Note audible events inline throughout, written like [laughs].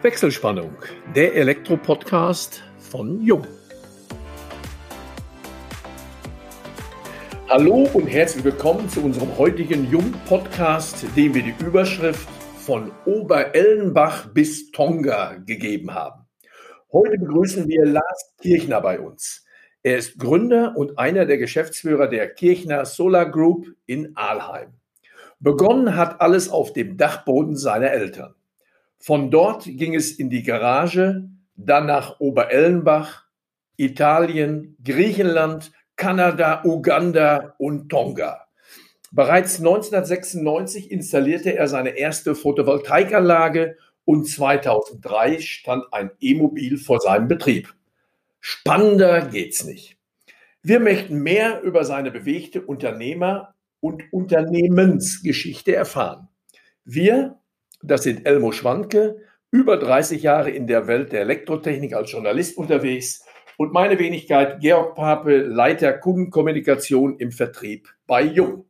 Wechselspannung, der Elektro-Podcast von Jung. Hallo und herzlich willkommen zu unserem heutigen Jung-Podcast, dem wir die Überschrift von Oberellenbach bis Tonga gegeben haben. Heute begrüßen wir Lars Kirchner bei uns. Er ist Gründer und einer der Geschäftsführer der Kirchner Solar Group in Aalheim. Begonnen hat alles auf dem Dachboden seiner Eltern. Von dort ging es in die Garage, dann nach Oberellenbach, Italien, Griechenland, Kanada, Uganda und Tonga. Bereits 1996 installierte er seine erste Photovoltaikanlage und 2003 stand ein E-Mobil vor seinem Betrieb. Spannender geht's nicht. Wir möchten mehr über seine bewegte Unternehmer- und Unternehmensgeschichte erfahren. Wir, das sind Elmo Schwanke, über 30 Jahre in der Welt der Elektrotechnik als Journalist unterwegs und meine Wenigkeit Georg Pape, Leiter Kundenkommunikation im Vertrieb bei Jung.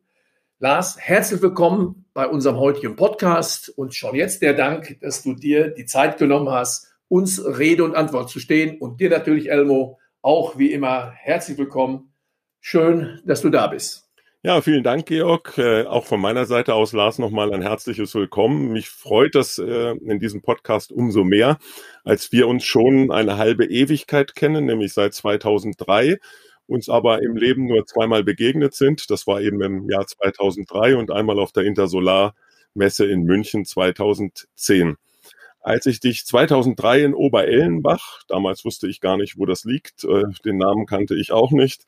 Lars, herzlich willkommen bei unserem heutigen Podcast und schon jetzt der Dank, dass du dir die Zeit genommen hast, uns Rede und Antwort zu stehen und dir natürlich, Elmo, auch wie immer herzlich willkommen. Schön, dass du da bist. Ja, vielen Dank, Georg. Äh, auch von meiner Seite aus, Lars, nochmal ein herzliches Willkommen. Mich freut das äh, in diesem Podcast umso mehr, als wir uns schon eine halbe Ewigkeit kennen, nämlich seit 2003, uns aber im Leben nur zweimal begegnet sind. Das war eben im Jahr 2003 und einmal auf der Intersolar Messe in München 2010. Als ich dich 2003 in Oberellenbach, damals wusste ich gar nicht, wo das liegt, äh, den Namen kannte ich auch nicht,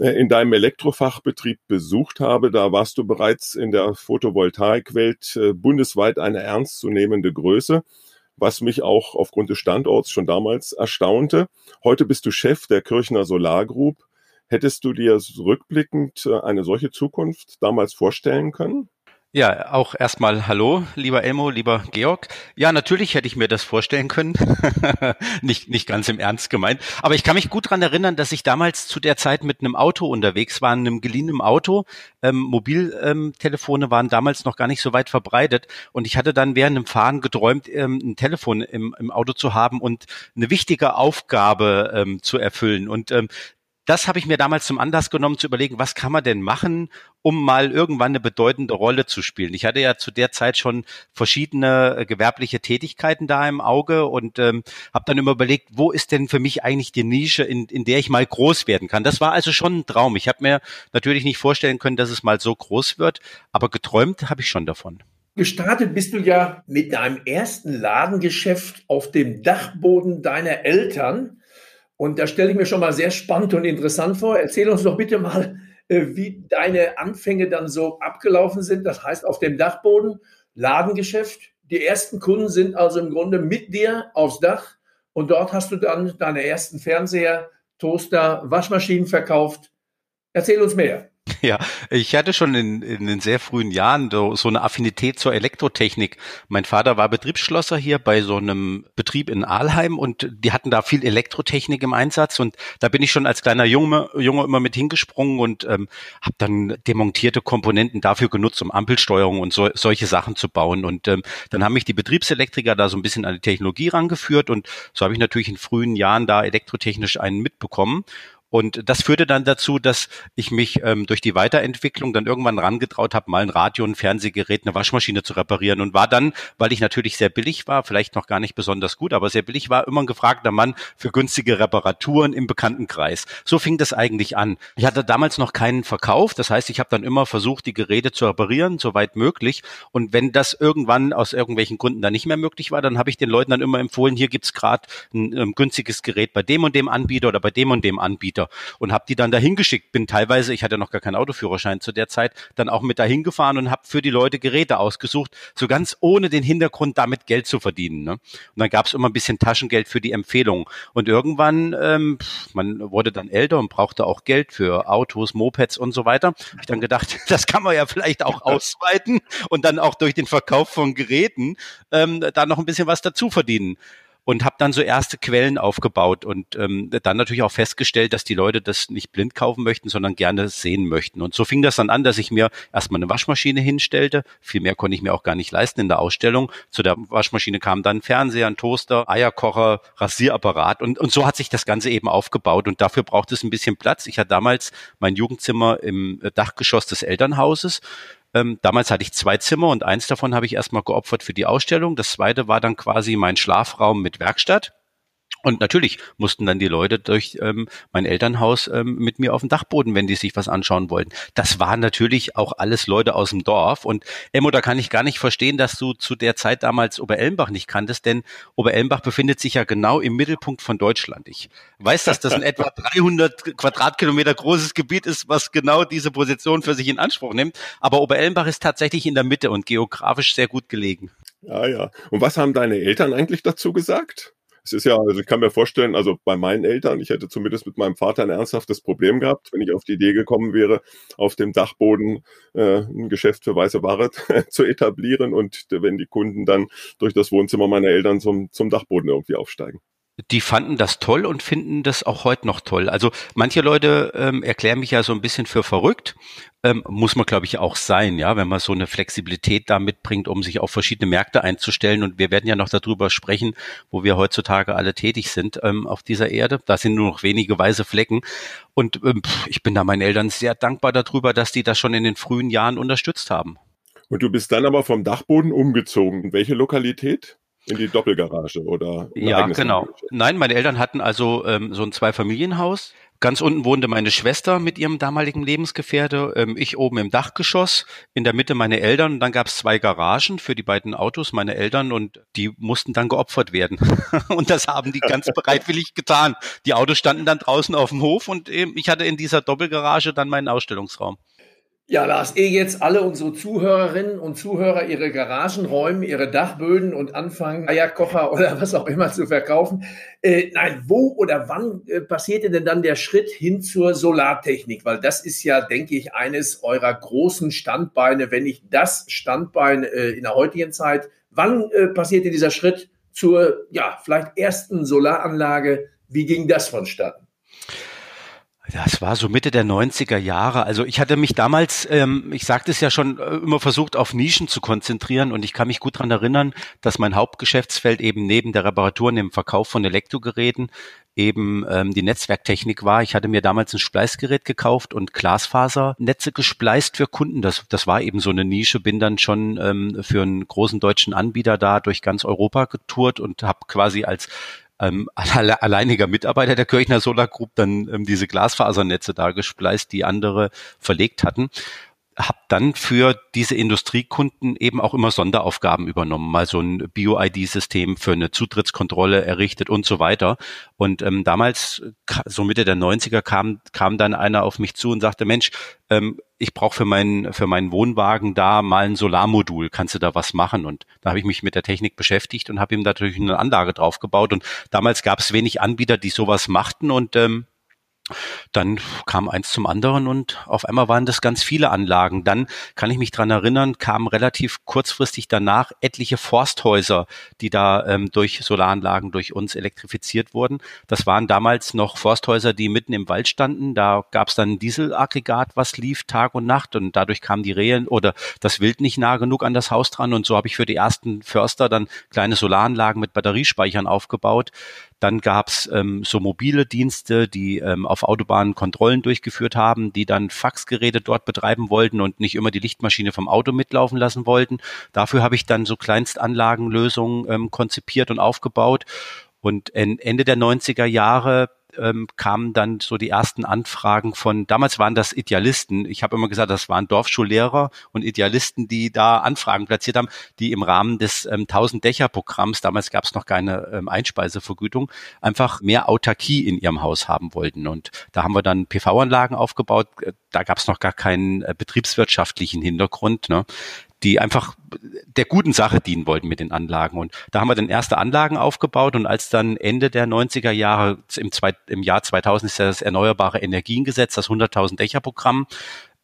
in deinem Elektrofachbetrieb besucht habe, da warst du bereits in der Photovoltaikwelt äh, bundesweit eine ernstzunehmende Größe, was mich auch aufgrund des Standorts schon damals erstaunte. Heute bist du Chef der Kirchner Solar Group. Hättest du dir rückblickend äh, eine solche Zukunft damals vorstellen können? Ja, auch erstmal Hallo, lieber Elmo, lieber Georg. Ja, natürlich hätte ich mir das vorstellen können. [laughs] nicht, nicht ganz im Ernst gemeint. Aber ich kann mich gut dran erinnern, dass ich damals zu der Zeit mit einem Auto unterwegs war, einem geliehenen Auto. Ähm, Mobiltelefone waren damals noch gar nicht so weit verbreitet. Und ich hatte dann während dem Fahren geträumt, ähm, ein Telefon im, im Auto zu haben und eine wichtige Aufgabe ähm, zu erfüllen. Und ähm, das habe ich mir damals zum Anlass genommen, zu überlegen, was kann man denn machen, um mal irgendwann eine bedeutende Rolle zu spielen. Ich hatte ja zu der Zeit schon verschiedene äh, gewerbliche Tätigkeiten da im Auge und ähm, habe dann immer überlegt, wo ist denn für mich eigentlich die Nische, in, in der ich mal groß werden kann. Das war also schon ein Traum. Ich habe mir natürlich nicht vorstellen können, dass es mal so groß wird, aber geträumt habe ich schon davon. Gestartet bist du ja mit deinem ersten Ladengeschäft auf dem Dachboden deiner Eltern. Und da stelle ich mir schon mal sehr spannend und interessant vor. Erzähl uns doch bitte mal, äh, wie deine Anfänge dann so abgelaufen sind. Das heißt, auf dem Dachboden, Ladengeschäft. Die ersten Kunden sind also im Grunde mit dir aufs Dach. Und dort hast du dann deine ersten Fernseher, Toaster, Waschmaschinen verkauft. Erzähl uns mehr. [laughs] Ja, ich hatte schon in, in den sehr frühen Jahren so eine Affinität zur Elektrotechnik. Mein Vater war Betriebsschlosser hier bei so einem Betrieb in Aalheim und die hatten da viel Elektrotechnik im Einsatz und da bin ich schon als kleiner Junge, Junge immer mit hingesprungen und ähm, habe dann demontierte Komponenten dafür genutzt, um Ampelsteuerung und so, solche Sachen zu bauen. Und ähm, dann haben mich die Betriebselektriker da so ein bisschen an die Technologie rangeführt und so habe ich natürlich in frühen Jahren da elektrotechnisch einen mitbekommen. Und das führte dann dazu, dass ich mich ähm, durch die Weiterentwicklung dann irgendwann rangetraut habe, mal ein Radio, ein Fernsehgerät, eine Waschmaschine zu reparieren und war dann, weil ich natürlich sehr billig war, vielleicht noch gar nicht besonders gut, aber sehr billig war, immer ein gefragter Mann für günstige Reparaturen im Bekanntenkreis. So fing das eigentlich an. Ich hatte damals noch keinen Verkauf, das heißt, ich habe dann immer versucht, die Geräte zu reparieren, soweit möglich. Und wenn das irgendwann aus irgendwelchen Gründen dann nicht mehr möglich war, dann habe ich den Leuten dann immer empfohlen, hier gibt's gerade ein, ein ähm, günstiges Gerät bei dem und dem Anbieter oder bei dem und dem Anbieter. Kilometer und habe die dann dahin geschickt. Bin teilweise, ich hatte noch gar keinen Autoführerschein zu der Zeit, dann auch mit dahin gefahren und habe für die Leute Geräte ausgesucht, so ganz ohne den Hintergrund damit Geld zu verdienen. Ne? Und dann gab es immer ein bisschen Taschengeld für die Empfehlung. Und irgendwann, ähm, man wurde dann älter und brauchte auch Geld für Autos, Mopeds und so weiter. Hab ich dann gedacht, [laughs] das kann man ja vielleicht auch ausweiten und dann auch durch den Verkauf von Geräten ähm, da noch ein bisschen was dazu verdienen. Und habe dann so erste Quellen aufgebaut und ähm, dann natürlich auch festgestellt, dass die Leute das nicht blind kaufen möchten, sondern gerne sehen möchten. Und so fing das dann an, dass ich mir erstmal eine Waschmaschine hinstellte. Viel mehr konnte ich mir auch gar nicht leisten in der Ausstellung. Zu der Waschmaschine kam dann Fernseher, ein Toaster, Eierkocher, Rasierapparat und, und so hat sich das Ganze eben aufgebaut und dafür braucht es ein bisschen Platz. Ich hatte damals mein Jugendzimmer im Dachgeschoss des Elternhauses ähm, damals hatte ich zwei Zimmer und eins davon habe ich erstmal geopfert für die Ausstellung. Das zweite war dann quasi mein Schlafraum mit Werkstatt. Und natürlich mussten dann die Leute durch ähm, mein Elternhaus ähm, mit mir auf dem Dachboden, wenn die sich was anschauen wollten. Das waren natürlich auch alles Leute aus dem Dorf. Und Emmo, da kann ich gar nicht verstehen, dass du zu der Zeit damals Oberelmbach nicht kanntest, denn Oberelmbach befindet sich ja genau im Mittelpunkt von Deutschland. Ich weiß, dass das ein etwa [laughs] 300 Quadratkilometer großes Gebiet ist, was genau diese Position für sich in Anspruch nimmt. Aber Oberelmbach ist tatsächlich in der Mitte und geografisch sehr gut gelegen. Ja, ja. Und was haben deine Eltern eigentlich dazu gesagt? Es ist ja, also ich kann mir vorstellen, also bei meinen Eltern, ich hätte zumindest mit meinem Vater ein ernsthaftes Problem gehabt, wenn ich auf die Idee gekommen wäre, auf dem Dachboden äh, ein Geschäft für weiße Ware [laughs] zu etablieren und wenn die Kunden dann durch das Wohnzimmer meiner Eltern zum, zum Dachboden irgendwie aufsteigen die fanden das toll und finden das auch heute noch toll. Also manche Leute ähm, erklären mich ja so ein bisschen für verrückt. Ähm, muss man, glaube ich, auch sein, ja, wenn man so eine Flexibilität da mitbringt, um sich auf verschiedene Märkte einzustellen. Und wir werden ja noch darüber sprechen, wo wir heutzutage alle tätig sind ähm, auf dieser Erde. Da sind nur noch wenige weiße Flecken. Und ähm, ich bin da meinen Eltern sehr dankbar darüber, dass die das schon in den frühen Jahren unterstützt haben. Und du bist dann aber vom Dachboden umgezogen. Welche Lokalität? In die Doppelgarage oder? Ja, genau. Garage. Nein, meine Eltern hatten also ähm, so ein Zweifamilienhaus. Ganz unten wohnte meine Schwester mit ihrem damaligen Lebensgefährte, ähm, ich oben im Dachgeschoss, in der Mitte meine Eltern und dann gab es zwei Garagen für die beiden Autos, meine Eltern und die mussten dann geopfert werden. [laughs] und das haben die ganz [laughs] bereitwillig getan. Die Autos standen dann draußen auf dem Hof und ähm, ich hatte in dieser Doppelgarage dann meinen Ausstellungsraum. Ja, Lars, ehe jetzt alle unsere Zuhörerinnen und Zuhörer ihre Garagen räumen, ihre Dachböden und anfangen, Eierkocher oder [laughs] was auch immer zu verkaufen. Äh, nein, wo oder wann äh, passierte denn dann der Schritt hin zur Solartechnik? Weil das ist ja, denke ich, eines eurer großen Standbeine, wenn nicht das Standbein äh, in der heutigen Zeit. Wann äh, passierte dieser Schritt zur, ja, vielleicht ersten Solaranlage? Wie ging das vonstatten? Das war so Mitte der 90er Jahre. Also ich hatte mich damals, ähm, ich sagte es ja schon, äh, immer versucht, auf Nischen zu konzentrieren und ich kann mich gut daran erinnern, dass mein Hauptgeschäftsfeld eben neben der Reparatur und dem Verkauf von Elektrogeräten eben ähm, die Netzwerktechnik war. Ich hatte mir damals ein Spleißgerät gekauft und Glasfasernetze gespleist für Kunden. Das, das war eben so eine Nische. Bin dann schon ähm, für einen großen deutschen Anbieter da durch ganz Europa getourt und habe quasi als ähm, alleiniger Mitarbeiter der Kirchner Solar Group dann ähm, diese Glasfasernetze da gespleist, die andere verlegt hatten habe dann für diese Industriekunden eben auch immer Sonderaufgaben übernommen, mal so ein Bio-ID-System für eine Zutrittskontrolle errichtet und so weiter. Und ähm, damals, so Mitte der 90er, kam, kam dann einer auf mich zu und sagte, Mensch, ähm, ich brauche für meinen für meinen Wohnwagen da mal ein Solarmodul, kannst du da was machen? Und da habe ich mich mit der Technik beschäftigt und habe ihm natürlich eine Anlage draufgebaut. Und damals gab es wenig Anbieter, die sowas machten und ähm, dann kam eins zum anderen und auf einmal waren das ganz viele Anlagen. Dann kann ich mich dran erinnern, kamen relativ kurzfristig danach etliche Forsthäuser, die da ähm, durch Solaranlagen durch uns elektrifiziert wurden. Das waren damals noch Forsthäuser, die mitten im Wald standen. Da gab es dann ein Dieselaggregat, was lief Tag und Nacht und dadurch kamen die Rehe oder das Wild nicht nah genug an das Haus dran und so habe ich für die ersten Förster dann kleine Solaranlagen mit Batteriespeichern aufgebaut. Dann gab's ähm, so mobile Dienste, die ähm, auf Autobahnen Kontrollen durchgeführt haben, die dann Faxgeräte dort betreiben wollten und nicht immer die Lichtmaschine vom Auto mitlaufen lassen wollten. Dafür habe ich dann so Kleinstanlagenlösungen ähm, konzipiert und aufgebaut. Und Ende der 90er Jahre ähm, kamen dann so die ersten Anfragen von, damals waren das Idealisten, ich habe immer gesagt, das waren Dorfschullehrer und Idealisten, die da Anfragen platziert haben, die im Rahmen des ähm, 1000 Dächer Programms, damals gab es noch keine ähm, Einspeisevergütung, einfach mehr Autarkie in ihrem Haus haben wollten. Und da haben wir dann PV-Anlagen aufgebaut, da gab es noch gar keinen äh, betriebswirtschaftlichen Hintergrund. Ne? Die einfach der guten Sache dienen wollten mit den Anlagen. Und da haben wir dann erste Anlagen aufgebaut und als dann Ende der 90er Jahre, im, zwei, im Jahr 2000 ist ja das Erneuerbare Energiengesetz, das 100.000 Dächer Programm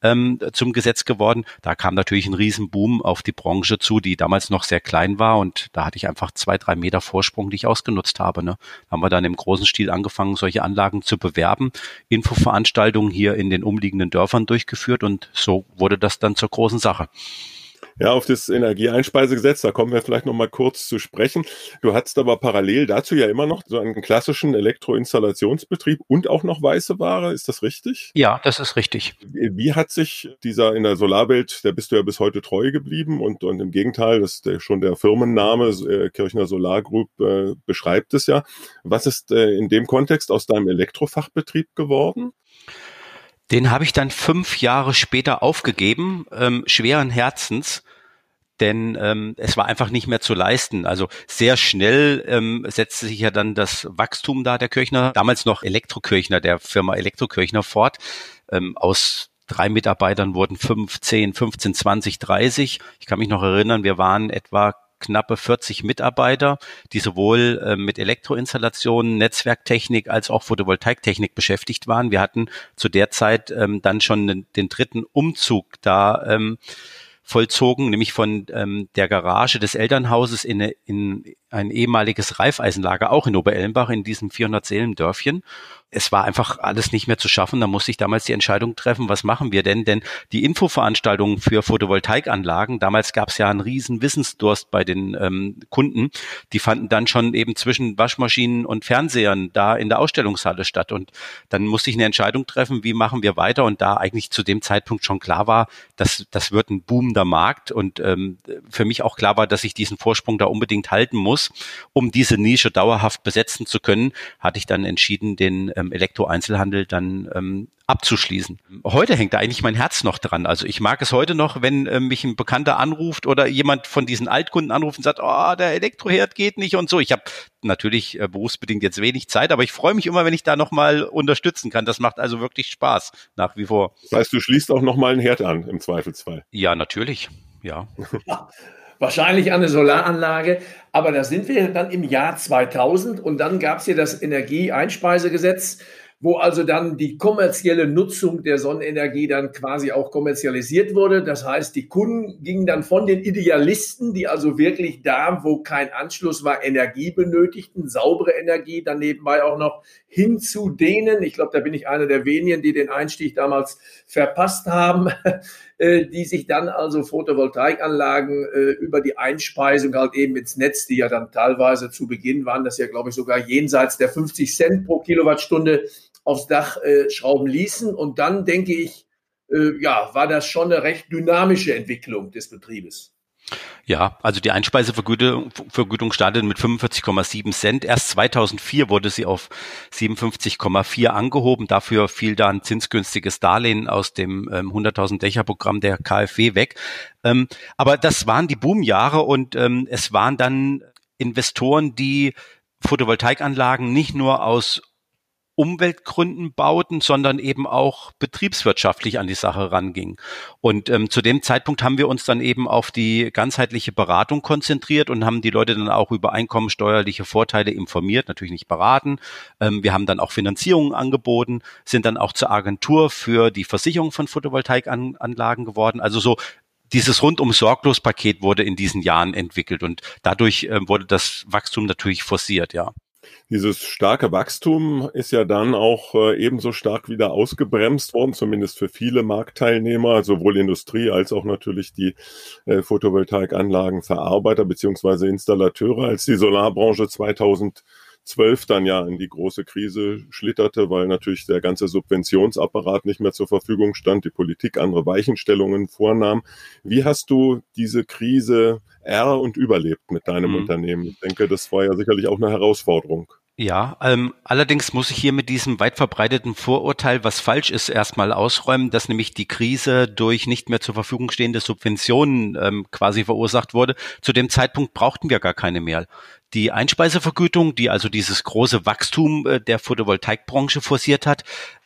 ähm, zum Gesetz geworden. Da kam natürlich ein Riesenboom auf die Branche zu, die damals noch sehr klein war und da hatte ich einfach zwei, drei Meter Vorsprung, die ich ausgenutzt habe. Ne? Da haben wir dann im großen Stil angefangen, solche Anlagen zu bewerben, Infoveranstaltungen hier in den umliegenden Dörfern durchgeführt und so wurde das dann zur großen Sache. Ja, auf das Energieeinspeisegesetz, da kommen wir vielleicht noch mal kurz zu sprechen. Du hattest aber parallel dazu ja immer noch so einen klassischen Elektroinstallationsbetrieb und auch noch weiße Ware, ist das richtig? Ja, das ist richtig. Wie hat sich dieser in der Solarwelt, der bist du ja bis heute treu geblieben und, und im Gegenteil, das ist der, schon der Firmenname, äh, Kirchner Solar Group äh, beschreibt es ja. Was ist äh, in dem Kontext aus deinem Elektrofachbetrieb geworden? Den habe ich dann fünf Jahre später aufgegeben, ähm, schweren Herzens, denn ähm, es war einfach nicht mehr zu leisten. Also sehr schnell ähm, setzte sich ja dann das Wachstum da der Kirchner, damals noch Elektrokirchner, der Firma Elektrokirchner fort. Ähm, aus drei Mitarbeitern wurden fünf, zehn, 15, 20, 30. Ich kann mich noch erinnern, wir waren etwa knappe 40 Mitarbeiter, die sowohl äh, mit Elektroinstallationen, Netzwerktechnik als auch Photovoltaiktechnik beschäftigt waren. Wir hatten zu der Zeit ähm, dann schon den, den dritten Umzug da ähm, vollzogen, nämlich von ähm, der Garage des Elternhauses in, in ein ehemaliges Reifeisenlager, auch in Oberellenbach, in diesem 400-Seelen-Dörfchen es war einfach alles nicht mehr zu schaffen. Da musste ich damals die Entscheidung treffen, was machen wir denn? Denn die Infoveranstaltungen für Photovoltaikanlagen, damals gab es ja einen riesen Wissensdurst bei den ähm, Kunden, die fanden dann schon eben zwischen Waschmaschinen und Fernsehern da in der Ausstellungshalle statt. Und dann musste ich eine Entscheidung treffen, wie machen wir weiter? Und da eigentlich zu dem Zeitpunkt schon klar war, dass das wird ein boomender Markt und ähm, für mich auch klar war, dass ich diesen Vorsprung da unbedingt halten muss, um diese Nische dauerhaft besetzen zu können, hatte ich dann entschieden, den ähm, Elektroeinzelhandel dann ähm, abzuschließen. Heute hängt da eigentlich mein Herz noch dran. Also ich mag es heute noch, wenn äh, mich ein Bekannter anruft oder jemand von diesen Altkunden anruft und sagt, oh, der Elektroherd geht nicht und so. Ich habe natürlich äh, berufsbedingt jetzt wenig Zeit, aber ich freue mich immer, wenn ich da nochmal unterstützen kann. Das macht also wirklich Spaß nach wie vor. Das heißt, du schließt auch nochmal einen Herd an im Zweifelsfall. Ja, natürlich. Ja. [laughs] wahrscheinlich eine Solaranlage. Aber da sind wir dann im Jahr 2000 und dann gab es hier das Energieeinspeisegesetz wo also dann die kommerzielle Nutzung der Sonnenenergie dann quasi auch kommerzialisiert wurde. Das heißt, die Kunden gingen dann von den Idealisten, die also wirklich da, wo kein Anschluss war, Energie benötigten, saubere Energie, dann nebenbei auch noch hin zu denen, ich glaube, da bin ich einer der wenigen, die den Einstieg damals verpasst haben, die sich dann also Photovoltaikanlagen äh, über die Einspeisung halt eben ins Netz, die ja dann teilweise zu Beginn waren, das ja glaube ich sogar jenseits der 50 Cent pro Kilowattstunde aufs Dach äh, schrauben ließen. Und dann denke ich, äh, ja, war das schon eine recht dynamische Entwicklung des Betriebes. Ja, also die Einspeisevergütung Vergütung startete mit 45,7 Cent. Erst 2004 wurde sie auf 57,4 angehoben. Dafür fiel da ein zinsgünstiges Darlehen aus dem ähm, 100.000 Dächer Programm der KfW weg. Ähm, aber das waren die Boomjahre und ähm, es waren dann Investoren, die Photovoltaikanlagen nicht nur aus Umweltgründen bauten, sondern eben auch betriebswirtschaftlich an die Sache ranging. Und ähm, zu dem Zeitpunkt haben wir uns dann eben auf die ganzheitliche Beratung konzentriert und haben die Leute dann auch über einkommensteuerliche Vorteile informiert, natürlich nicht beraten. Ähm, wir haben dann auch Finanzierungen angeboten, sind dann auch zur Agentur für die Versicherung von Photovoltaikanlagen geworden. Also so dieses rundum sorglos Paket wurde in diesen Jahren entwickelt und dadurch äh, wurde das Wachstum natürlich forciert, ja. Dieses starke Wachstum ist ja dann auch äh, ebenso stark wieder ausgebremst worden, zumindest für viele Marktteilnehmer, sowohl Industrie als auch natürlich die äh, Photovoltaikanlagenverarbeiter beziehungsweise Installateure, als die Solarbranche 2000 zwölf dann ja in die große Krise schlitterte, weil natürlich der ganze Subventionsapparat nicht mehr zur Verfügung stand, die Politik andere Weichenstellungen vornahm. Wie hast du diese Krise er und überlebt mit deinem mhm. Unternehmen? Ich denke, das war ja sicherlich auch eine Herausforderung. Ja, ähm, allerdings muss ich hier mit diesem weit verbreiteten Vorurteil, was falsch ist, erstmal ausräumen, dass nämlich die Krise durch nicht mehr zur Verfügung stehende Subventionen ähm, quasi verursacht wurde. Zu dem Zeitpunkt brauchten wir gar keine mehr. Die Einspeisevergütung, die also dieses große Wachstum äh, der Photovoltaikbranche forciert hat,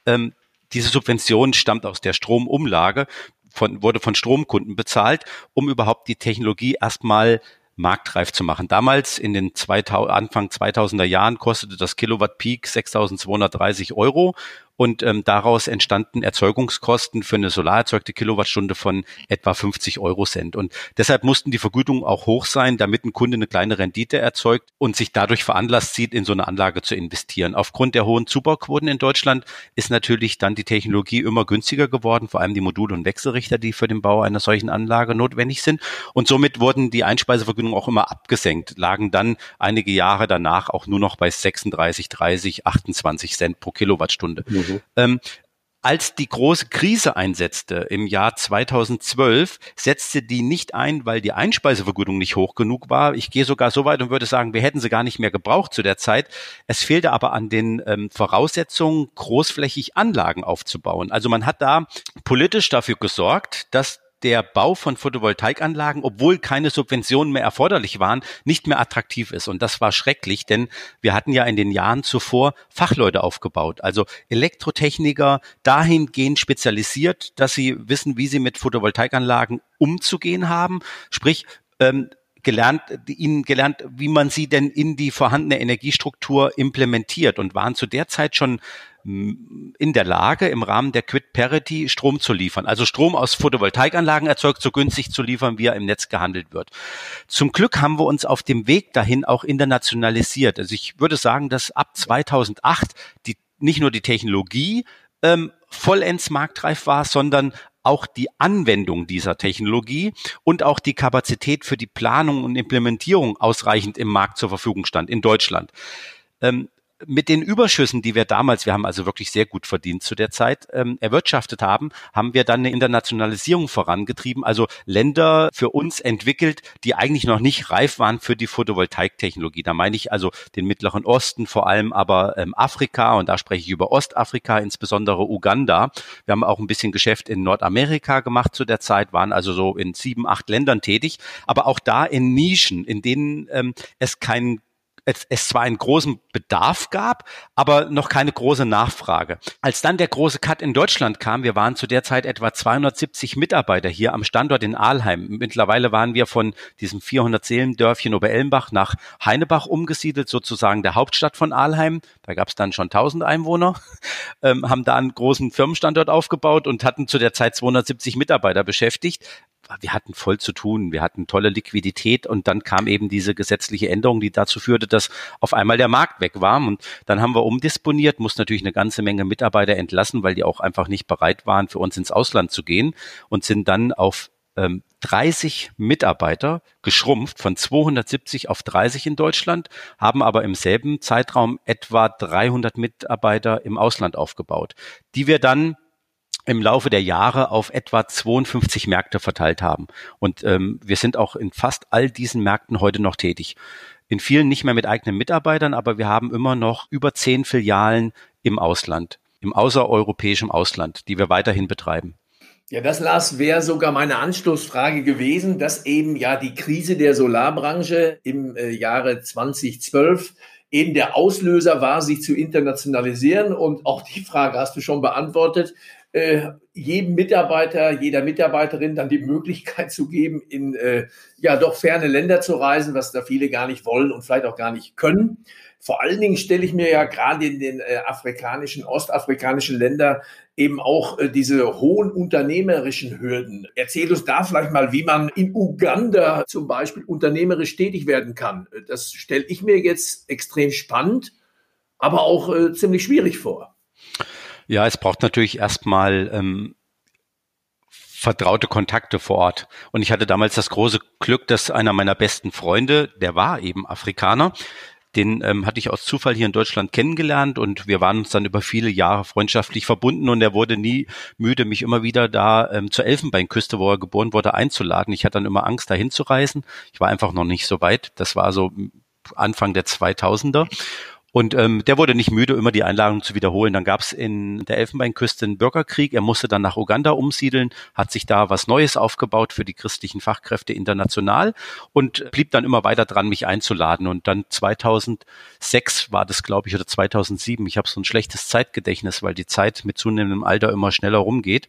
ähm, diese Subvention stammt aus der Stromumlage, von, wurde von Stromkunden bezahlt, um überhaupt die Technologie erstmal marktreif zu machen. Damals in den 2000, Anfang 2000er Jahren kostete das Kilowatt Peak 6.230 Euro und ähm, daraus entstanden Erzeugungskosten für eine solar erzeugte Kilowattstunde von etwa 50 Euro Cent. Und deshalb mussten die Vergütungen auch hoch sein, damit ein Kunde eine kleine Rendite erzeugt und sich dadurch veranlasst sieht, in so eine Anlage zu investieren. Aufgrund der hohen Zubauquoten in Deutschland ist natürlich dann die Technologie immer günstiger geworden, vor allem die Modul- und Wechselrichter, die für den Bau einer solchen Anlage notwendig sind. Und somit wurden die Einspeisevergütungen auch immer abgesenkt, lagen dann einige Jahre danach auch nur noch bei 36, 30, 28 Cent pro Kilowattstunde. Mhm. Ähm, als die große Krise einsetzte im Jahr 2012, setzte die nicht ein, weil die Einspeisevergütung nicht hoch genug war. Ich gehe sogar so weit und würde sagen, wir hätten sie gar nicht mehr gebraucht zu der Zeit. Es fehlte aber an den ähm, Voraussetzungen, großflächig Anlagen aufzubauen. Also man hat da politisch dafür gesorgt, dass der Bau von Photovoltaikanlagen, obwohl keine Subventionen mehr erforderlich waren, nicht mehr attraktiv ist. Und das war schrecklich, denn wir hatten ja in den Jahren zuvor Fachleute aufgebaut, also Elektrotechniker dahingehend spezialisiert, dass sie wissen, wie sie mit Photovoltaikanlagen umzugehen haben. Sprich, ähm, gelernt, ihnen gelernt, wie man sie denn in die vorhandene Energiestruktur implementiert und waren zu der Zeit schon in der Lage, im Rahmen der Quid Parity Strom zu liefern. Also Strom aus Photovoltaikanlagen erzeugt, so günstig zu liefern, wie er im Netz gehandelt wird. Zum Glück haben wir uns auf dem Weg dahin auch internationalisiert. Also ich würde sagen, dass ab 2008 die, nicht nur die Technologie ähm, vollends marktreif war, sondern auch die Anwendung dieser Technologie und auch die Kapazität für die Planung und Implementierung ausreichend im Markt zur Verfügung stand in Deutschland. Ähm, mit den Überschüssen, die wir damals, wir haben also wirklich sehr gut verdient zu der Zeit, ähm, erwirtschaftet haben, haben wir dann eine Internationalisierung vorangetrieben, also Länder für uns entwickelt, die eigentlich noch nicht reif waren für die Photovoltaiktechnologie. Da meine ich also den Mittleren Osten, vor allem aber ähm, Afrika und da spreche ich über Ostafrika, insbesondere Uganda. Wir haben auch ein bisschen Geschäft in Nordamerika gemacht zu der Zeit, waren also so in sieben, acht Ländern tätig, aber auch da in Nischen, in denen ähm, es keinen es, es zwar einen großen Bedarf gab, aber noch keine große Nachfrage. Als dann der große Cut in Deutschland kam, wir waren zu der Zeit etwa 270 Mitarbeiter hier am Standort in Aalheim. Mittlerweile waren wir von diesem 400 Seelendörfchen Oberellenbach nach Heinebach umgesiedelt, sozusagen der Hauptstadt von Aalheim. Da gab es dann schon 1000 Einwohner, [laughs] ähm, haben da einen großen Firmenstandort aufgebaut und hatten zu der Zeit 270 Mitarbeiter beschäftigt wir hatten voll zu tun, wir hatten tolle Liquidität und dann kam eben diese gesetzliche Änderung, die dazu führte, dass auf einmal der Markt weg war. Und dann haben wir umdisponiert, mussten natürlich eine ganze Menge Mitarbeiter entlassen, weil die auch einfach nicht bereit waren, für uns ins Ausland zu gehen und sind dann auf ähm, 30 Mitarbeiter geschrumpft von 270 auf 30 in Deutschland, haben aber im selben Zeitraum etwa 300 Mitarbeiter im Ausland aufgebaut, die wir dann im Laufe der Jahre auf etwa 52 Märkte verteilt haben. Und ähm, wir sind auch in fast all diesen Märkten heute noch tätig. In vielen nicht mehr mit eigenen Mitarbeitern, aber wir haben immer noch über zehn Filialen im Ausland, im außereuropäischen Ausland, die wir weiterhin betreiben. Ja, das, Lars, wäre sogar meine Anschlussfrage gewesen, dass eben ja die Krise der Solarbranche im äh, Jahre 2012 eben der Auslöser war, sich zu internationalisieren. Und auch die Frage hast du schon beantwortet äh, jedem Mitarbeiter, jeder Mitarbeiterin dann die Möglichkeit zu geben, in äh, ja doch ferne Länder zu reisen, was da viele gar nicht wollen und vielleicht auch gar nicht können. Vor allen Dingen stelle ich mir ja gerade in den äh, afrikanischen, ostafrikanischen Ländern eben auch äh, diese hohen unternehmerischen Hürden. Erzähl uns da vielleicht mal, wie man in Uganda zum Beispiel unternehmerisch tätig werden kann. Das stelle ich mir jetzt extrem spannend, aber auch äh, ziemlich schwierig vor. Ja, es braucht natürlich erstmal ähm, vertraute Kontakte vor Ort. Und ich hatte damals das große Glück, dass einer meiner besten Freunde, der war eben Afrikaner, den ähm, hatte ich aus Zufall hier in Deutschland kennengelernt und wir waren uns dann über viele Jahre freundschaftlich verbunden und er wurde nie müde, mich immer wieder da ähm, zur Elfenbeinküste, wo er geboren wurde, einzuladen. Ich hatte dann immer Angst, dahin zu reisen. Ich war einfach noch nicht so weit. Das war so Anfang der 2000er. Und ähm, der wurde nicht müde, immer die Einladung zu wiederholen. Dann gab es in der Elfenbeinküste einen Bürgerkrieg. Er musste dann nach Uganda umsiedeln, hat sich da was Neues aufgebaut für die christlichen Fachkräfte international und blieb dann immer weiter dran, mich einzuladen. Und dann 2006 war das, glaube ich, oder 2007. Ich habe so ein schlechtes Zeitgedächtnis, weil die Zeit mit zunehmendem Alter immer schneller rumgeht.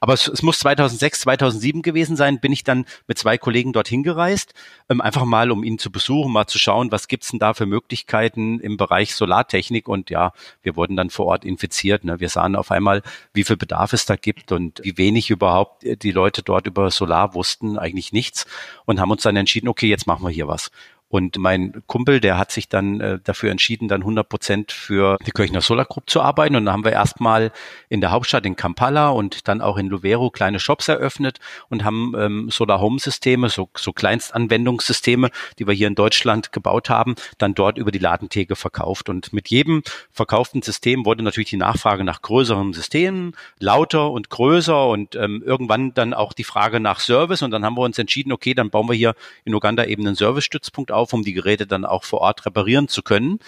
Aber es, es muss 2006, 2007 gewesen sein. Bin ich dann mit zwei Kollegen dorthin gereist, ähm, einfach mal, um ihn zu besuchen, mal zu schauen, was gibt's denn da für Möglichkeiten im Bereich Bereich Solartechnik und ja, wir wurden dann vor Ort infiziert. Ne? Wir sahen auf einmal, wie viel Bedarf es da gibt und wie wenig überhaupt die Leute dort über Solar wussten, eigentlich nichts und haben uns dann entschieden, okay, jetzt machen wir hier was. Und mein Kumpel, der hat sich dann äh, dafür entschieden, dann 100 Prozent für die Kirchner Solar Group zu arbeiten. Und dann haben wir erstmal in der Hauptstadt in Kampala und dann auch in Luvero kleine Shops eröffnet und haben ähm, Solar Home Systeme, so, so Kleinstanwendungssysteme, die wir hier in Deutschland gebaut haben, dann dort über die Ladentheke verkauft. Und mit jedem verkauften System wurde natürlich die Nachfrage nach größeren Systemen lauter und größer und ähm, irgendwann dann auch die Frage nach Service. Und dann haben wir uns entschieden, okay, dann bauen wir hier in Uganda eben einen Servicestützpunkt auf auf, um die Geräte dann auch vor Ort reparieren zu können.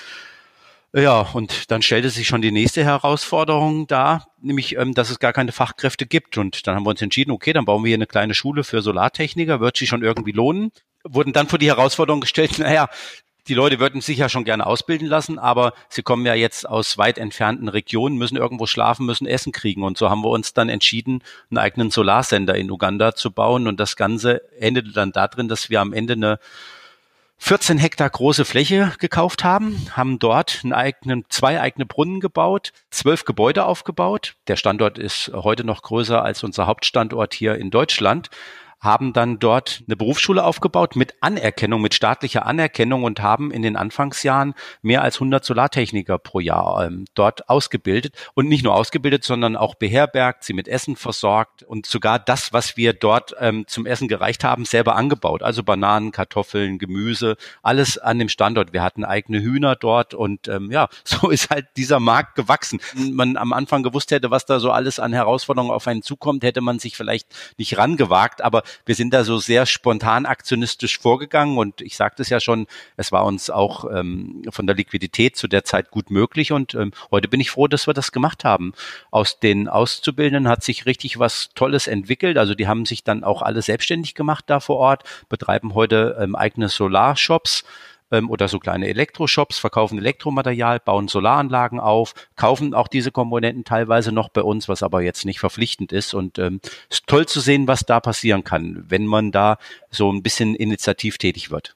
Ja, und dann stellte sich schon die nächste Herausforderung da, nämlich, ähm, dass es gar keine Fachkräfte gibt. Und dann haben wir uns entschieden, okay, dann bauen wir hier eine kleine Schule für Solartechniker, wird sich schon irgendwie lohnen. Wurden dann vor die Herausforderung gestellt, [laughs] naja, die Leute würden sich ja schon gerne ausbilden lassen, aber sie kommen ja jetzt aus weit entfernten Regionen, müssen irgendwo schlafen, müssen Essen kriegen. Und so haben wir uns dann entschieden, einen eigenen Solarsender in Uganda zu bauen. Und das Ganze endete dann darin, dass wir am Ende eine 14 Hektar große Fläche gekauft haben, haben dort einen eigenen, zwei eigene Brunnen gebaut, zwölf Gebäude aufgebaut. Der Standort ist heute noch größer als unser Hauptstandort hier in Deutschland haben dann dort eine Berufsschule aufgebaut mit Anerkennung, mit staatlicher Anerkennung und haben in den Anfangsjahren mehr als 100 Solartechniker pro Jahr ähm, dort ausgebildet und nicht nur ausgebildet, sondern auch beherbergt, sie mit Essen versorgt und sogar das, was wir dort ähm, zum Essen gereicht haben, selber angebaut. Also Bananen, Kartoffeln, Gemüse, alles an dem Standort. Wir hatten eigene Hühner dort und ähm, ja, [laughs] so ist halt dieser Markt gewachsen. Wenn man am Anfang gewusst hätte, was da so alles an Herausforderungen auf einen zukommt, hätte man sich vielleicht nicht rangewagt, aber wir sind da so sehr spontan aktionistisch vorgegangen und ich sagte es ja schon, es war uns auch ähm, von der Liquidität zu der Zeit gut möglich und ähm, heute bin ich froh, dass wir das gemacht haben. Aus den Auszubildenden hat sich richtig was Tolles entwickelt. Also die haben sich dann auch alle selbstständig gemacht da vor Ort, betreiben heute ähm, eigene Solarshops ähm, oder so kleine Elektroshops, verkaufen Elektromaterial, bauen Solaranlagen auf, kaufen auch diese Komponenten teilweise noch bei uns, was aber jetzt nicht verpflichtend ist. Und ähm, ist toll zu sehen, was da passieren kann, wenn man da so ein bisschen initiativ tätig wird.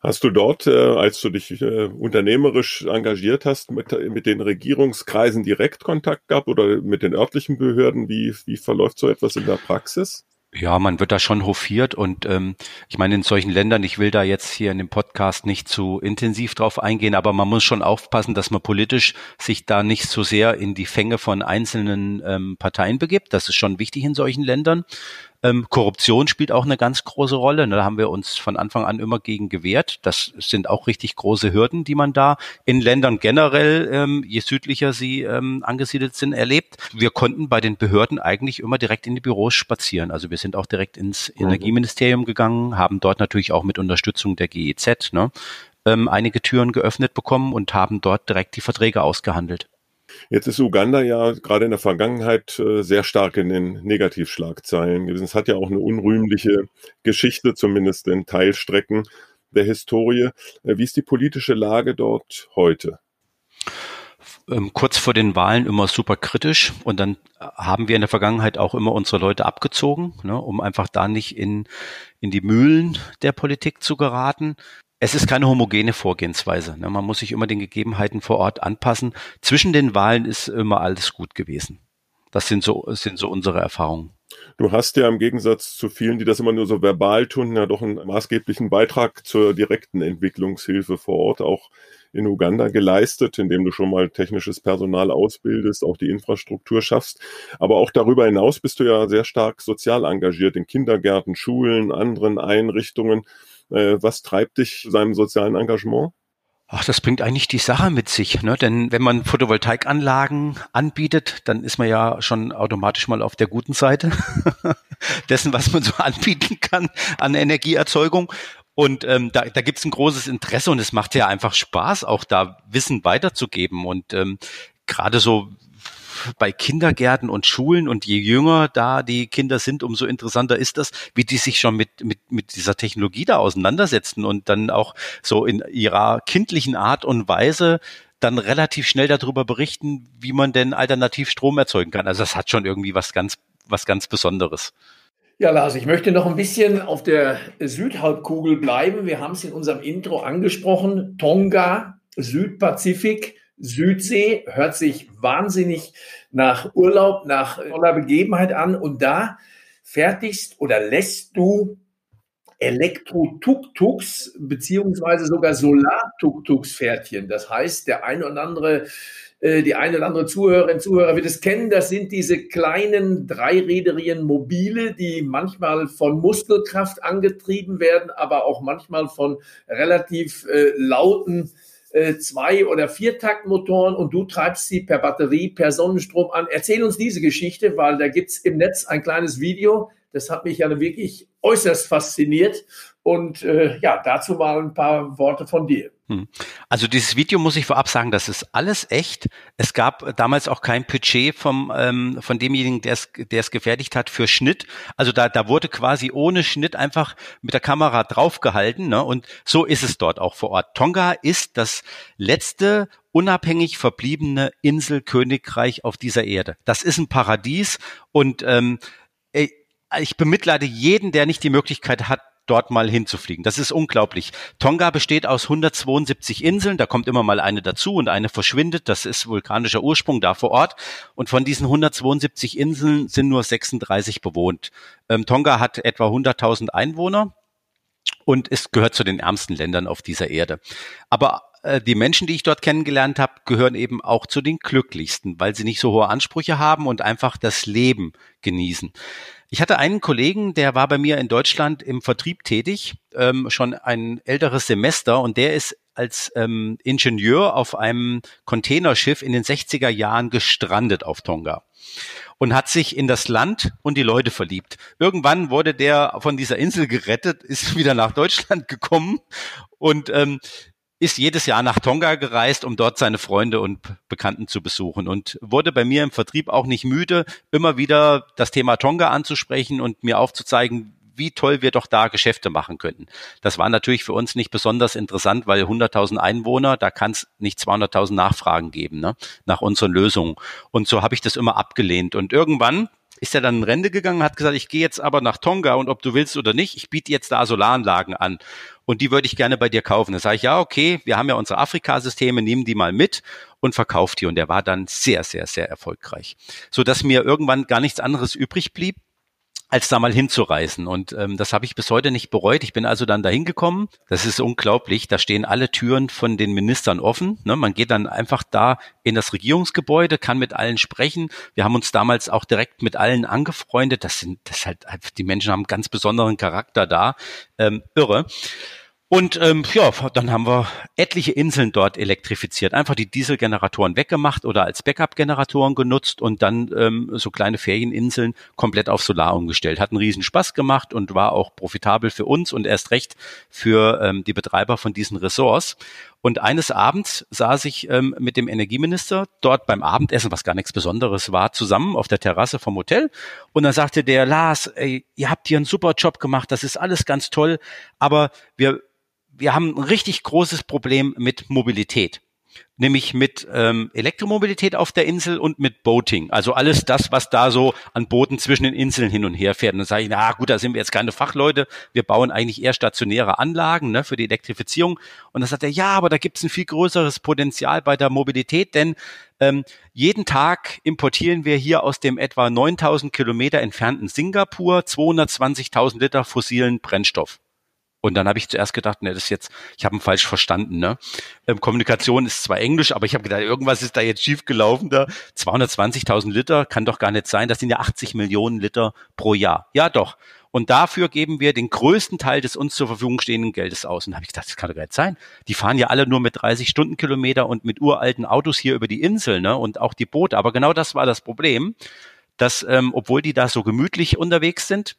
Hast du dort, äh, als du dich äh, unternehmerisch engagiert hast, mit, mit den Regierungskreisen direkt Kontakt gehabt oder mit den örtlichen Behörden? Wie, wie verläuft so etwas in der Praxis? Ja, man wird da schon hofiert und ähm, ich meine, in solchen Ländern, ich will da jetzt hier in dem Podcast nicht zu intensiv drauf eingehen, aber man muss schon aufpassen, dass man politisch sich da nicht so sehr in die Fänge von einzelnen ähm, Parteien begibt. Das ist schon wichtig in solchen Ländern. Ähm, Korruption spielt auch eine ganz große Rolle. Da haben wir uns von Anfang an immer gegen gewehrt. Das sind auch richtig große Hürden, die man da in Ländern generell, ähm, je südlicher sie ähm, angesiedelt sind, erlebt. Wir konnten bei den Behörden eigentlich immer direkt in die Büros spazieren. Also wir sind auch direkt ins mhm. Energieministerium gegangen, haben dort natürlich auch mit Unterstützung der GEZ ne, ähm, einige Türen geöffnet bekommen und haben dort direkt die Verträge ausgehandelt. Jetzt ist Uganda ja gerade in der Vergangenheit äh, sehr stark in den Negativschlagzeilen gewesen. Es hat ja auch eine unrühmliche Geschichte, zumindest in Teilstrecken der Historie. Äh, wie ist die politische Lage dort heute? Ähm, kurz vor den Wahlen immer super kritisch und dann haben wir in der Vergangenheit auch immer unsere Leute abgezogen, ne, um einfach da nicht in, in die Mühlen der Politik zu geraten. Es ist keine homogene Vorgehensweise. Ne? Man muss sich immer den Gegebenheiten vor Ort anpassen. Zwischen den Wahlen ist immer alles gut gewesen. Das sind so, sind so unsere Erfahrungen. Du hast ja im Gegensatz zu vielen, die das immer nur so verbal tun, ja doch einen maßgeblichen Beitrag zur direkten Entwicklungshilfe vor Ort auch in Uganda geleistet, indem du schon mal technisches Personal ausbildest, auch die Infrastruktur schaffst. Aber auch darüber hinaus bist du ja sehr stark sozial engagiert in Kindergärten, Schulen, anderen Einrichtungen. Äh, was treibt dich seinem sozialen Engagement? Ach, das bringt eigentlich die Sache mit sich, ne? Denn wenn man Photovoltaikanlagen anbietet, dann ist man ja schon automatisch mal auf der guten Seite [laughs] dessen, was man so [laughs] anbieten kann an Energieerzeugung. Und ähm, da, da gibt es ein großes Interesse und es macht ja einfach Spaß, auch da Wissen weiterzugeben. Und ähm, gerade so bei Kindergärten und Schulen und je jünger da die Kinder sind, umso interessanter ist das, wie die sich schon mit, mit, mit dieser Technologie da auseinandersetzen und dann auch so in ihrer kindlichen Art und Weise dann relativ schnell darüber berichten, wie man denn alternativ Strom erzeugen kann. Also das hat schon irgendwie was ganz, was ganz Besonderes. Ja, Lars, ich möchte noch ein bisschen auf der Südhalbkugel bleiben. Wir haben es in unserem Intro angesprochen. Tonga Südpazifik, Südsee, hört sich wahnsinnig nach Urlaub, nach toller Begebenheit an. Und da fertigst oder lässt du Elektro-Tuk-Tuks beziehungsweise sogar Solar-Tuk-Tuks-Pferdchen. Das heißt, der eine oder andere äh, die eine oder andere Zuhörerin, Zuhörer wird es kennen. Das sind diese kleinen dreiräderigen Mobile, die manchmal von Muskelkraft angetrieben werden, aber auch manchmal von relativ äh, lauten äh, Zwei- oder Viertaktmotoren und du treibst sie per Batterie, per Sonnenstrom an. Erzähl uns diese Geschichte, weil da gibt's im Netz ein kleines Video. Das hat mich ja wirklich äußerst fasziniert. Und äh, ja, dazu mal ein paar Worte von dir. Hm. Also dieses Video muss ich vorab sagen, das ist alles echt. Es gab damals auch kein Budget vom ähm, von demjenigen, der es der es gefertigt hat für Schnitt. Also da da wurde quasi ohne Schnitt einfach mit der Kamera draufgehalten. Ne? Und so ist es dort auch vor Ort. Tonga ist das letzte unabhängig verbliebene Inselkönigreich auf dieser Erde. Das ist ein Paradies und ähm, ich bemitleide jeden, der nicht die Möglichkeit hat, dort mal hinzufliegen. Das ist unglaublich. Tonga besteht aus 172 Inseln, da kommt immer mal eine dazu und eine verschwindet. Das ist vulkanischer Ursprung da vor Ort. Und von diesen 172 Inseln sind nur 36 bewohnt. Ähm, Tonga hat etwa 100.000 Einwohner und es gehört zu den ärmsten Ländern auf dieser Erde. Aber äh, die Menschen, die ich dort kennengelernt habe, gehören eben auch zu den glücklichsten, weil sie nicht so hohe Ansprüche haben und einfach das Leben genießen. Ich hatte einen Kollegen, der war bei mir in Deutschland im Vertrieb tätig, ähm, schon ein älteres Semester und der ist als ähm, Ingenieur auf einem Containerschiff in den 60er Jahren gestrandet auf Tonga und hat sich in das Land und die Leute verliebt. Irgendwann wurde der von dieser Insel gerettet, ist [laughs] wieder nach Deutschland gekommen und ähm, ist jedes Jahr nach Tonga gereist, um dort seine Freunde und Bekannten zu besuchen und wurde bei mir im Vertrieb auch nicht müde, immer wieder das Thema Tonga anzusprechen und mir aufzuzeigen, wie toll wir doch da Geschäfte machen könnten. Das war natürlich für uns nicht besonders interessant, weil 100.000 Einwohner, da kann es nicht 200.000 Nachfragen geben ne, nach unseren Lösungen. Und so habe ich das immer abgelehnt. Und irgendwann ist er dann in Rente gegangen, hat gesagt, ich gehe jetzt aber nach Tonga und ob du willst oder nicht, ich biete jetzt da Solaranlagen an und die würde ich gerne bei dir kaufen. Da sage ich, ja, okay, wir haben ja unsere Afrika-Systeme, nehmen die mal mit und verkauft die. Und der war dann sehr, sehr, sehr erfolgreich. So dass mir irgendwann gar nichts anderes übrig blieb, als da mal hinzureisen. Und ähm, das habe ich bis heute nicht bereut. Ich bin also dann dahin gekommen. Das ist unglaublich. Da stehen alle Türen von den Ministern offen. Ne? Man geht dann einfach da in das Regierungsgebäude, kann mit allen sprechen. Wir haben uns damals auch direkt mit allen angefreundet. Das sind, das halt, die Menschen haben ganz besonderen Charakter da. Ähm, irre. Und ähm, ja, dann haben wir etliche Inseln dort elektrifiziert. Einfach die Dieselgeneratoren weggemacht oder als Backup-Generatoren genutzt und dann ähm, so kleine Ferieninseln komplett auf Solar umgestellt. Hat einen riesen Spaß gemacht und war auch profitabel für uns und erst recht für ähm, die Betreiber von diesen Ressorts. Und eines Abends saß ich ähm, mit dem Energieminister dort beim Abendessen, was gar nichts Besonderes war, zusammen auf der Terrasse vom Hotel. Und dann sagte der Lars, ey, ihr habt hier einen super Job gemacht, das ist alles ganz toll, aber wir wir haben ein richtig großes Problem mit Mobilität nämlich mit ähm, Elektromobilität auf der Insel und mit Boating. Also alles das, was da so an Booten zwischen den Inseln hin und her fährt. Und dann sage ich, na gut, da sind wir jetzt keine Fachleute, wir bauen eigentlich eher stationäre Anlagen ne, für die Elektrifizierung. Und dann sagt er, ja, aber da gibt es ein viel größeres Potenzial bei der Mobilität, denn ähm, jeden Tag importieren wir hier aus dem etwa 9000 Kilometer entfernten Singapur 220.000 Liter fossilen Brennstoff. Und dann habe ich zuerst gedacht, ne, das ist jetzt, ich habe ihn falsch verstanden. Ne? Ähm, Kommunikation ist zwar Englisch, aber ich habe gedacht, irgendwas ist da jetzt schief gelaufen da. 220.000 Liter kann doch gar nicht sein. Das sind ja 80 Millionen Liter pro Jahr. Ja, doch. Und dafür geben wir den größten Teil des uns zur Verfügung stehenden Geldes aus. Und da habe ich gedacht, das kann doch gar nicht sein. Die fahren ja alle nur mit 30 Stundenkilometer und mit uralten Autos hier über die Insel ne? und auch die Boote. Aber genau das war das Problem, dass ähm, obwohl die da so gemütlich unterwegs sind,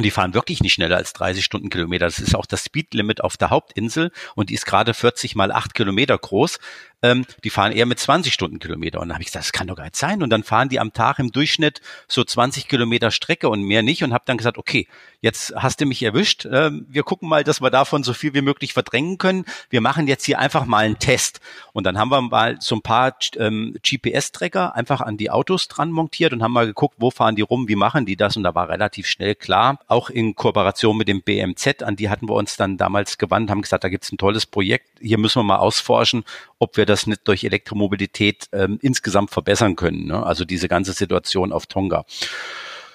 und die fahren wirklich nicht schneller als 30 Stundenkilometer. Das ist auch das Speedlimit auf der Hauptinsel und die ist gerade 40 mal 8 Kilometer groß. Ähm, die fahren eher mit 20 Stundenkilometer. Und dann habe ich gesagt, das kann doch gar nicht sein. Und dann fahren die am Tag im Durchschnitt so 20 Kilometer Strecke und mehr nicht. Und habe dann gesagt, okay, jetzt hast du mich erwischt. Ähm, wir gucken mal, dass wir davon so viel wie möglich verdrängen können. Wir machen jetzt hier einfach mal einen Test. Und dann haben wir mal so ein paar ähm, GPS-Tracker einfach an die Autos dran montiert und haben mal geguckt, wo fahren die rum, wie machen die das. Und da war relativ schnell klar, auch in Kooperation mit dem BMZ, an die hatten wir uns dann damals gewandt, haben gesagt, da gibt's ein tolles Projekt. Hier müssen wir mal ausforschen, ob wir das nicht durch Elektromobilität ähm, insgesamt verbessern können. Ne? Also diese ganze Situation auf Tonga.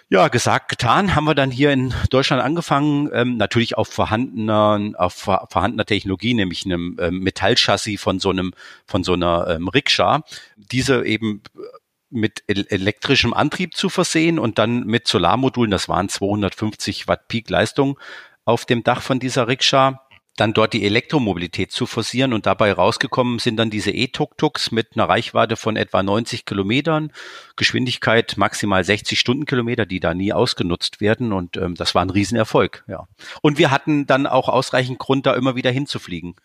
Ja, gesagt, getan, haben wir dann hier in Deutschland angefangen, ähm, natürlich auf vorhandener, auf vorhandener Technologie, nämlich einem ähm, Metallchassis von so einem, von so einer ähm, Rikscha, diese eben mit elektrischem Antrieb zu versehen und dann mit Solarmodulen, das waren 250 Watt Peak Leistung auf dem Dach von dieser Rikscha, dann dort die Elektromobilität zu forcieren und dabei rausgekommen sind dann diese E-Tuk-Tuks mit einer Reichweite von etwa 90 Kilometern, Geschwindigkeit maximal 60 Stundenkilometer, die da nie ausgenutzt werden und ähm, das war ein Riesenerfolg, ja. Und wir hatten dann auch ausreichend Grund, da immer wieder hinzufliegen.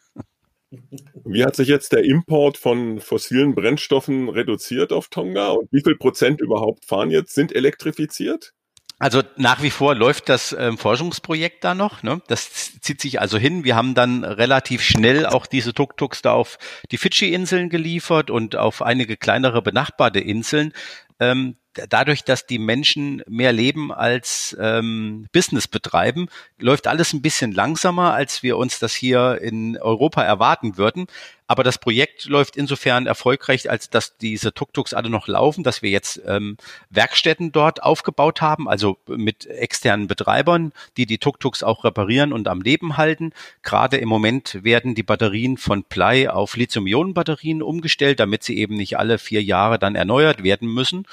Wie hat sich jetzt der Import von fossilen Brennstoffen reduziert auf Tonga und wie viel Prozent überhaupt fahren jetzt, sind elektrifiziert? Also nach wie vor läuft das ähm, Forschungsprojekt da noch. Ne? Das zieht sich also hin. Wir haben dann relativ schnell auch diese Tuk-Tuks da auf die Fidschi-Inseln geliefert und auf einige kleinere benachbarte Inseln. Ähm, dadurch, dass die Menschen mehr leben als ähm, Business betreiben, läuft alles ein bisschen langsamer, als wir uns das hier in Europa erwarten würden. Aber das Projekt läuft insofern erfolgreich, als dass diese Tuk-Tuks alle noch laufen, dass wir jetzt ähm, Werkstätten dort aufgebaut haben, also mit externen Betreibern, die die Tuk-Tuks auch reparieren und am Leben halten. Gerade im Moment werden die Batterien von Plei auf Lithium-Ionen-Batterien umgestellt, damit sie eben nicht alle vier Jahre dann erneuert werden müssen.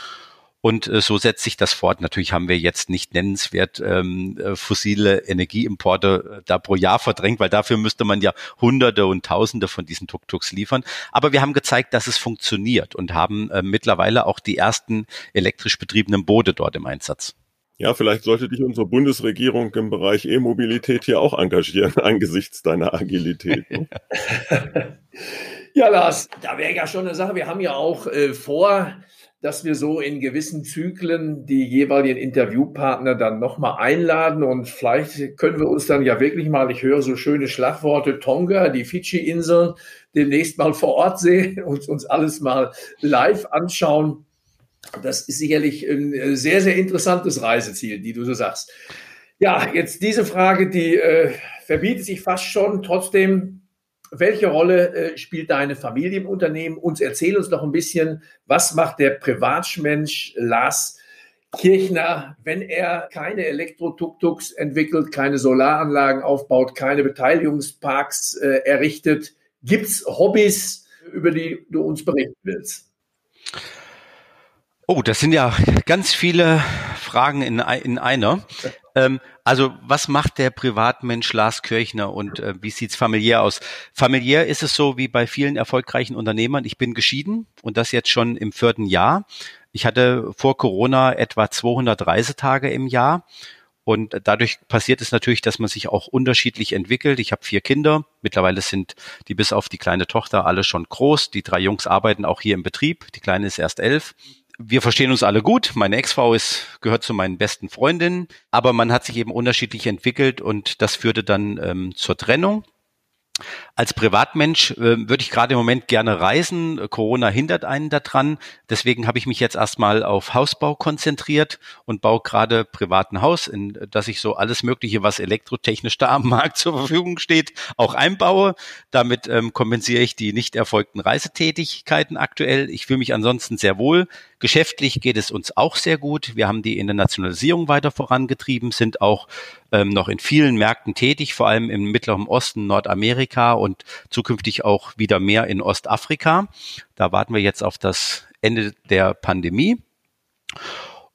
Und äh, so setzt sich das fort. Natürlich haben wir jetzt nicht nennenswert ähm, äh, fossile Energieimporte äh, da pro Jahr verdrängt, weil dafür müsste man ja Hunderte und Tausende von diesen Tuk-Tuks liefern. Aber wir haben gezeigt, dass es funktioniert und haben äh, mittlerweile auch die ersten elektrisch betriebenen Boote dort im Einsatz. Ja, vielleicht sollte dich unsere Bundesregierung im Bereich E-Mobilität hier auch engagieren, [laughs] angesichts deiner Agilität. Ne? [laughs] ja, Lars, da wäre ja schon eine Sache. Wir haben ja auch äh, vor, dass wir so in gewissen Zyklen die jeweiligen Interviewpartner dann nochmal einladen und vielleicht können wir uns dann ja wirklich mal, ich höre so schöne Schlagworte, Tonga, die Fidschi-Inseln, demnächst mal vor Ort sehen [laughs] und uns alles mal live anschauen. Das ist sicherlich ein sehr, sehr interessantes Reiseziel, die du so sagst. Ja, jetzt diese Frage, die äh, verbietet sich fast schon. Trotzdem welche Rolle äh, spielt deine Familie im Unternehmen? Uns erzähl uns noch ein bisschen, was macht der Privatmensch Lars Kirchner, wenn er keine Elektro-Tuk-Tuks entwickelt, keine Solaranlagen aufbaut, keine Beteiligungsparks äh, errichtet? Gibt es Hobbys, über die du uns berichten willst? Oh, das sind ja ganz viele Fragen in, in einer. Ähm, also was macht der Privatmensch Lars Kirchner und äh, wie sieht's familiär aus? Familiär ist es so wie bei vielen erfolgreichen Unternehmern. Ich bin geschieden und das jetzt schon im vierten Jahr. Ich hatte vor Corona etwa 200 Reisetage im Jahr. Und dadurch passiert es natürlich, dass man sich auch unterschiedlich entwickelt. Ich habe vier Kinder. Mittlerweile sind die bis auf die kleine Tochter alle schon groß. Die drei Jungs arbeiten auch hier im Betrieb. Die kleine ist erst elf wir verstehen uns alle gut. Meine Ex-Frau ist, gehört zu meinen besten Freundinnen, aber man hat sich eben unterschiedlich entwickelt und das führte dann ähm, zur Trennung. Als Privatmensch äh, würde ich gerade im Moment gerne reisen. Corona hindert einen daran. Deswegen habe ich mich jetzt erstmal auf Hausbau konzentriert und baue gerade privaten Haus, in das ich so alles Mögliche, was elektrotechnisch da am Markt zur Verfügung steht, auch einbaue. Damit ähm, kompensiere ich die nicht erfolgten Reisetätigkeiten aktuell. Ich fühle mich ansonsten sehr wohl. Geschäftlich geht es uns auch sehr gut. Wir haben die Internationalisierung weiter vorangetrieben, sind auch ähm, noch in vielen Märkten tätig, vor allem im Mittleren Osten, Nordamerika und zukünftig auch wieder mehr in Ostafrika. Da warten wir jetzt auf das Ende der Pandemie.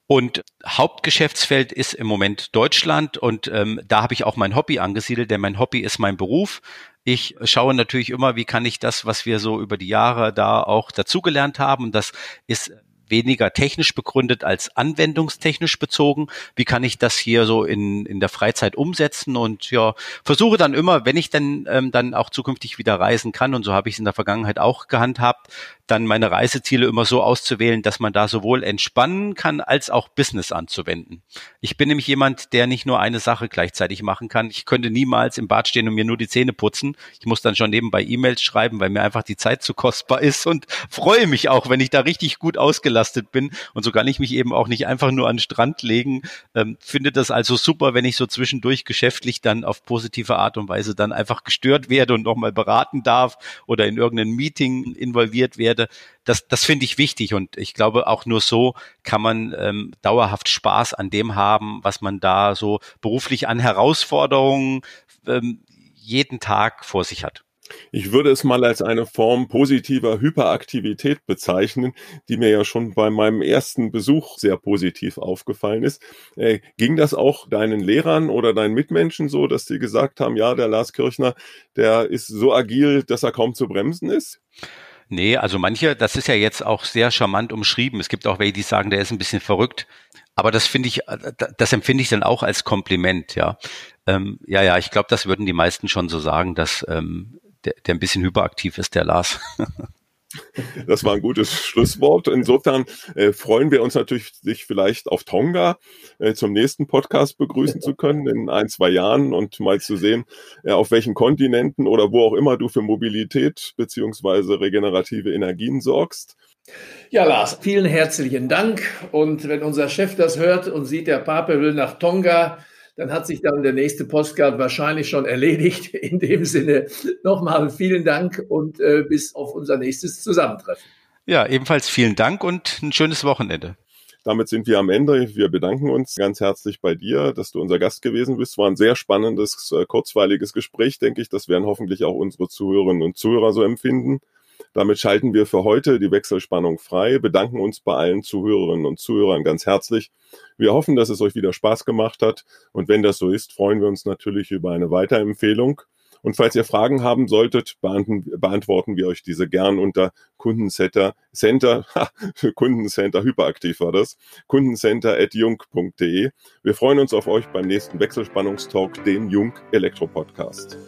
Und Hauptgeschäftsfeld ist im Moment Deutschland und ähm, da habe ich auch mein Hobby angesiedelt, denn mein Hobby ist mein Beruf. Ich schaue natürlich immer, wie kann ich das, was wir so über die Jahre da auch dazugelernt haben, und das ist weniger technisch begründet als anwendungstechnisch bezogen. Wie kann ich das hier so in, in der Freizeit umsetzen? Und ja, versuche dann immer, wenn ich dann, ähm, dann auch zukünftig wieder reisen kann, und so habe ich es in der Vergangenheit auch gehandhabt, dann meine Reiseziele immer so auszuwählen, dass man da sowohl entspannen kann, als auch Business anzuwenden. Ich bin nämlich jemand, der nicht nur eine Sache gleichzeitig machen kann. Ich könnte niemals im Bad stehen und mir nur die Zähne putzen. Ich muss dann schon nebenbei E-Mails schreiben, weil mir einfach die Zeit zu kostbar [laughs] ist und freue mich auch, wenn ich da richtig gut ausgelastet bin. Und so kann ich mich eben auch nicht einfach nur an den Strand legen. Ähm, finde das also super, wenn ich so zwischendurch geschäftlich dann auf positive Art und Weise dann einfach gestört werde und nochmal beraten darf oder in irgendein Meeting involviert werde werde. Das, das finde ich wichtig und ich glaube, auch nur so kann man ähm, dauerhaft Spaß an dem haben, was man da so beruflich an Herausforderungen ähm, jeden Tag vor sich hat. Ich würde es mal als eine Form positiver Hyperaktivität bezeichnen, die mir ja schon bei meinem ersten Besuch sehr positiv aufgefallen ist. Äh, ging das auch deinen Lehrern oder deinen Mitmenschen so, dass die gesagt haben, ja, der Lars Kirchner, der ist so agil, dass er kaum zu bremsen ist? Nee, also manche, das ist ja jetzt auch sehr charmant umschrieben. Es gibt auch welche, die sagen, der ist ein bisschen verrückt. Aber das finde ich, das empfinde ich dann auch als Kompliment, ja. Ähm, ja, ja, ich glaube, das würden die meisten schon so sagen, dass ähm, der, der ein bisschen hyperaktiv ist, der Lars. [laughs] Das war ein gutes Schlusswort. Insofern äh, freuen wir uns natürlich, dich vielleicht auf Tonga äh, zum nächsten Podcast begrüßen zu können in ein, zwei Jahren und mal zu sehen, äh, auf welchen Kontinenten oder wo auch immer du für Mobilität beziehungsweise regenerative Energien sorgst. Ja, Lars, vielen herzlichen Dank. Und wenn unser Chef das hört und sieht, der Pape will nach Tonga, dann hat sich dann der nächste Postcard wahrscheinlich schon erledigt. [laughs] In dem Sinne nochmal vielen Dank und äh, bis auf unser nächstes Zusammentreffen. Ja, ebenfalls vielen Dank und ein schönes Wochenende. Damit sind wir am Ende. Wir bedanken uns ganz herzlich bei dir, dass du unser Gast gewesen bist. War ein sehr spannendes, äh, kurzweiliges Gespräch, denke ich. Das werden hoffentlich auch unsere Zuhörerinnen und Zuhörer so empfinden. Damit schalten wir für heute die Wechselspannung frei, bedanken uns bei allen Zuhörerinnen und Zuhörern ganz herzlich. Wir hoffen, dass es euch wieder Spaß gemacht hat und wenn das so ist, freuen wir uns natürlich über eine Weiterempfehlung. Und falls ihr Fragen haben solltet, beantworten wir euch diese gern unter Kundencenter, Center, [laughs] Kundencenter, hyperaktiv war das, kundencenter at jung.de. Wir freuen uns auf euch beim nächsten Wechselspannungstalk, dem Jung Elektro Podcast.